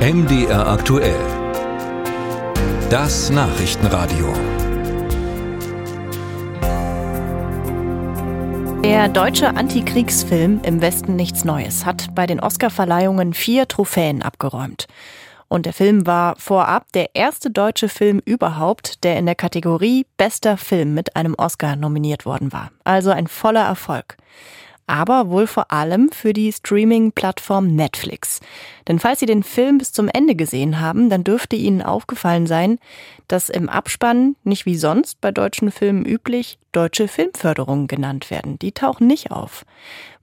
MDR aktuell. Das Nachrichtenradio. Der deutsche Antikriegsfilm Im Westen nichts Neues hat bei den Oscarverleihungen vier Trophäen abgeräumt. Und der Film war vorab der erste deutsche Film überhaupt, der in der Kategorie Bester Film mit einem Oscar nominiert worden war. Also ein voller Erfolg aber wohl vor allem für die Streaming-Plattform Netflix. Denn falls Sie den Film bis zum Ende gesehen haben, dann dürfte Ihnen aufgefallen sein, dass im Abspann nicht wie sonst bei deutschen Filmen üblich deutsche Filmförderungen genannt werden. Die tauchen nicht auf.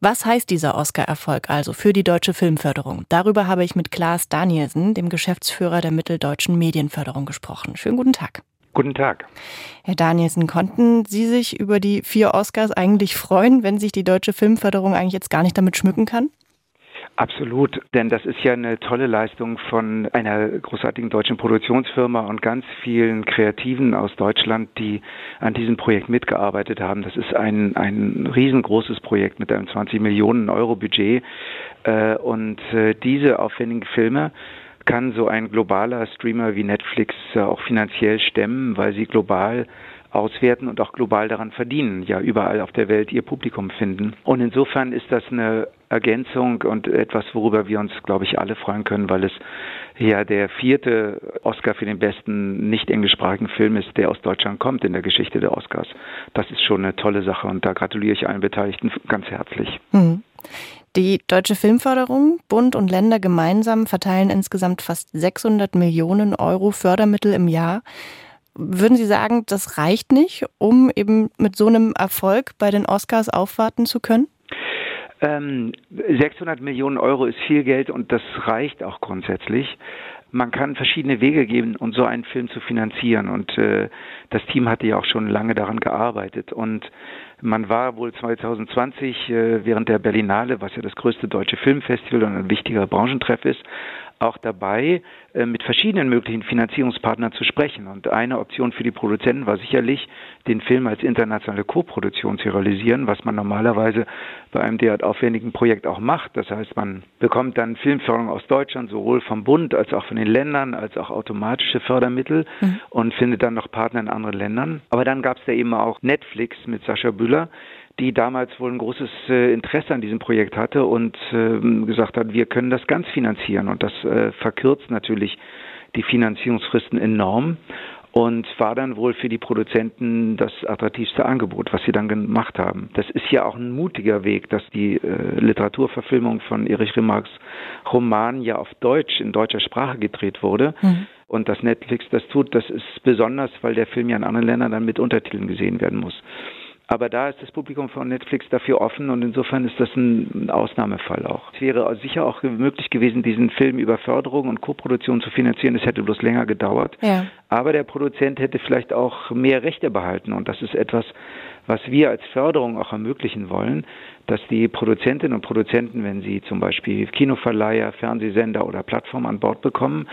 Was heißt dieser Oscar-Erfolg also für die deutsche Filmförderung? Darüber habe ich mit Klaas Danielsen, dem Geschäftsführer der Mitteldeutschen Medienförderung, gesprochen. Schönen guten Tag. Guten Tag. Herr Danielsen, konnten Sie sich über die vier Oscars eigentlich freuen, wenn sich die deutsche Filmförderung eigentlich jetzt gar nicht damit schmücken kann? Absolut, denn das ist ja eine tolle Leistung von einer großartigen deutschen Produktionsfirma und ganz vielen Kreativen aus Deutschland, die an diesem Projekt mitgearbeitet haben. Das ist ein, ein riesengroßes Projekt mit einem 20 Millionen Euro Budget. Äh, und äh, diese aufwendigen Filme kann so ein globaler Streamer wie Netflix äh, auch finanziell stemmen, weil sie global auswerten und auch global daran verdienen, ja überall auf der Welt ihr Publikum finden. Und insofern ist das eine Ergänzung und etwas, worüber wir uns, glaube ich, alle freuen können, weil es ja der vierte Oscar für den besten nicht englischsprachigen Film ist, der aus Deutschland kommt in der Geschichte der Oscars. Das ist schon eine tolle Sache und da gratuliere ich allen Beteiligten ganz herzlich. Mhm. Die Deutsche Filmförderung, Bund und Länder gemeinsam verteilen insgesamt fast 600 Millionen Euro Fördermittel im Jahr. Würden Sie sagen, das reicht nicht, um eben mit so einem Erfolg bei den Oscars aufwarten zu können? Ähm, 600 Millionen Euro ist viel Geld und das reicht auch grundsätzlich. Man kann verschiedene Wege geben, um so einen Film zu finanzieren. Und äh, das Team hatte ja auch schon lange daran gearbeitet. Und man war wohl 2020 äh, während der Berlinale, was ja das größte deutsche Filmfestival und ein wichtiger Branchentreff ist, auch dabei, äh, mit verschiedenen möglichen Finanzierungspartnern zu sprechen. Und eine Option für die Produzenten war sicherlich, den Film als internationale Koproduktion zu realisieren, was man normalerweise bei einem derart aufwendigen Projekt auch macht. Das heißt, man bekommt dann Filmförderung aus Deutschland, sowohl vom Bund als auch von den Ländern, als auch automatische Fördermittel mhm. und findet dann noch Partner in anderen Ländern. Aber dann gab es da eben auch Netflix mit Sascha Büller, die damals wohl ein großes äh, Interesse an diesem Projekt hatte und äh, gesagt hat, wir können das ganz finanzieren. Und das äh, verkürzt natürlich die Finanzierungsfristen enorm und war dann wohl für die Produzenten das attraktivste Angebot, was sie dann gemacht haben. Das ist ja auch ein mutiger Weg, dass die äh, Literaturverfilmung von Erich Remarks Roman ja auf Deutsch, in deutscher Sprache gedreht wurde. Mhm. Und dass Netflix das tut, das ist besonders, weil der Film ja in anderen Ländern dann mit Untertiteln gesehen werden muss. Aber da ist das Publikum von Netflix dafür offen und insofern ist das ein Ausnahmefall auch. Es wäre sicher auch möglich gewesen, diesen Film über Förderung und Koproduktion zu finanzieren. Es hätte bloß länger gedauert. Ja. Aber der Produzent hätte vielleicht auch mehr Rechte behalten und das ist etwas, was wir als Förderung auch ermöglichen wollen, dass die Produzentinnen und Produzenten, wenn sie zum Beispiel Kinoverleiher, Fernsehsender oder Plattformen an Bord bekommen,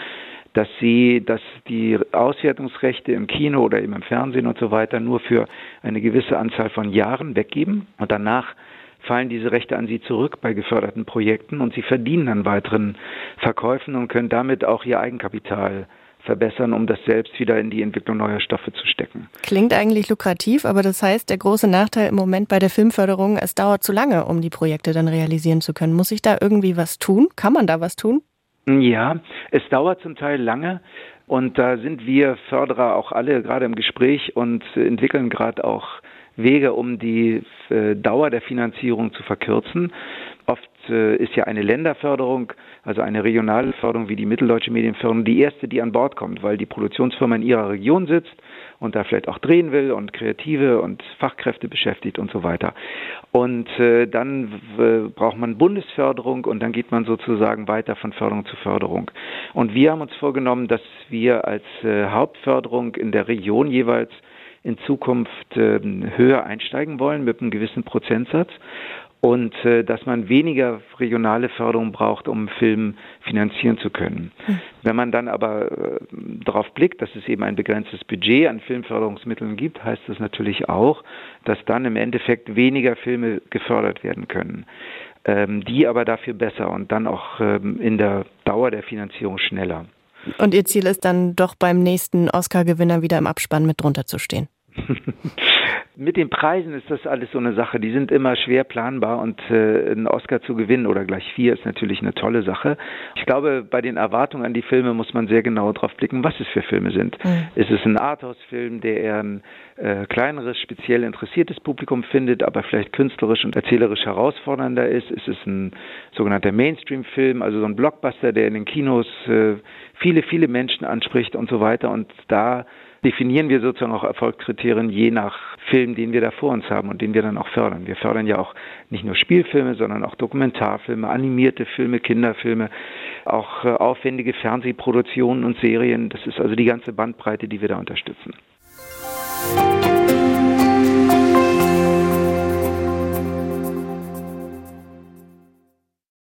dass sie, dass die Auswertungsrechte im Kino oder eben im Fernsehen und so weiter nur für eine gewisse Anzahl von Jahren weggeben und danach fallen diese Rechte an sie zurück bei geförderten Projekten und sie verdienen an weiteren Verkäufen und können damit auch ihr Eigenkapital verbessern, um das selbst wieder in die Entwicklung neuer Stoffe zu stecken. Klingt eigentlich lukrativ, aber das heißt, der große Nachteil im Moment bei der Filmförderung, es dauert zu lange, um die Projekte dann realisieren zu können. Muss ich da irgendwie was tun? Kann man da was tun? Ja, es dauert zum Teil lange und da sind wir Förderer auch alle gerade im Gespräch und entwickeln gerade auch Wege, um die äh, Dauer der Finanzierung zu verkürzen. Oft äh, ist ja eine Länderförderung, also eine regionale Förderung wie die Mitteldeutsche Medienförderung, die erste, die an Bord kommt, weil die Produktionsfirma in ihrer Region sitzt und da vielleicht auch drehen will und Kreative und Fachkräfte beschäftigt und so weiter. Und äh, dann braucht man Bundesförderung und dann geht man sozusagen weiter von Förderung zu Förderung. Und wir haben uns vorgenommen, dass wir als äh, Hauptförderung in der Region jeweils in Zukunft äh, höher einsteigen wollen mit einem gewissen Prozentsatz und äh, dass man weniger regionale Förderung braucht, um Film finanzieren zu können. Hm. Wenn man dann aber äh, darauf blickt, dass es eben ein begrenztes Budget an Filmförderungsmitteln gibt, heißt das natürlich auch, dass dann im Endeffekt weniger Filme gefördert werden können. ähm, die aber dafür besser und dann auch ähm, in der Dauer der Finanzierung schneller. Und Ihr Ziel ist dann doch beim nächsten Oscar-Gewinner wieder im Abspann mit drunter zu stehen? Mit den Preisen ist das alles so eine Sache. Die sind immer schwer planbar und äh, einen Oscar zu gewinnen oder gleich vier ist natürlich eine tolle Sache. Ich glaube, bei den Erwartungen an die Filme muss man sehr genau drauf blicken, was es für Filme sind. Mhm. Ist es ein Arthouse-Film, der eher ein äh, kleineres, speziell interessiertes Publikum findet, aber vielleicht künstlerisch und erzählerisch herausfordernder ist? Ist es ein sogenannter Mainstream-Film, also so ein Blockbuster, der in den Kinos äh, viele, viele Menschen anspricht und so weiter? Und da definieren wir sozusagen auch Erfolgskriterien je nach Film, den wir da vor uns haben und den wir dann auch fördern. Wir fördern ja auch nicht nur Spielfilme, sondern auch Dokumentarfilme, animierte Filme, Kinderfilme, auch äh, aufwendige Fernsehproduktionen und Serien. Das ist also die ganze Bandbreite, die wir da unterstützen.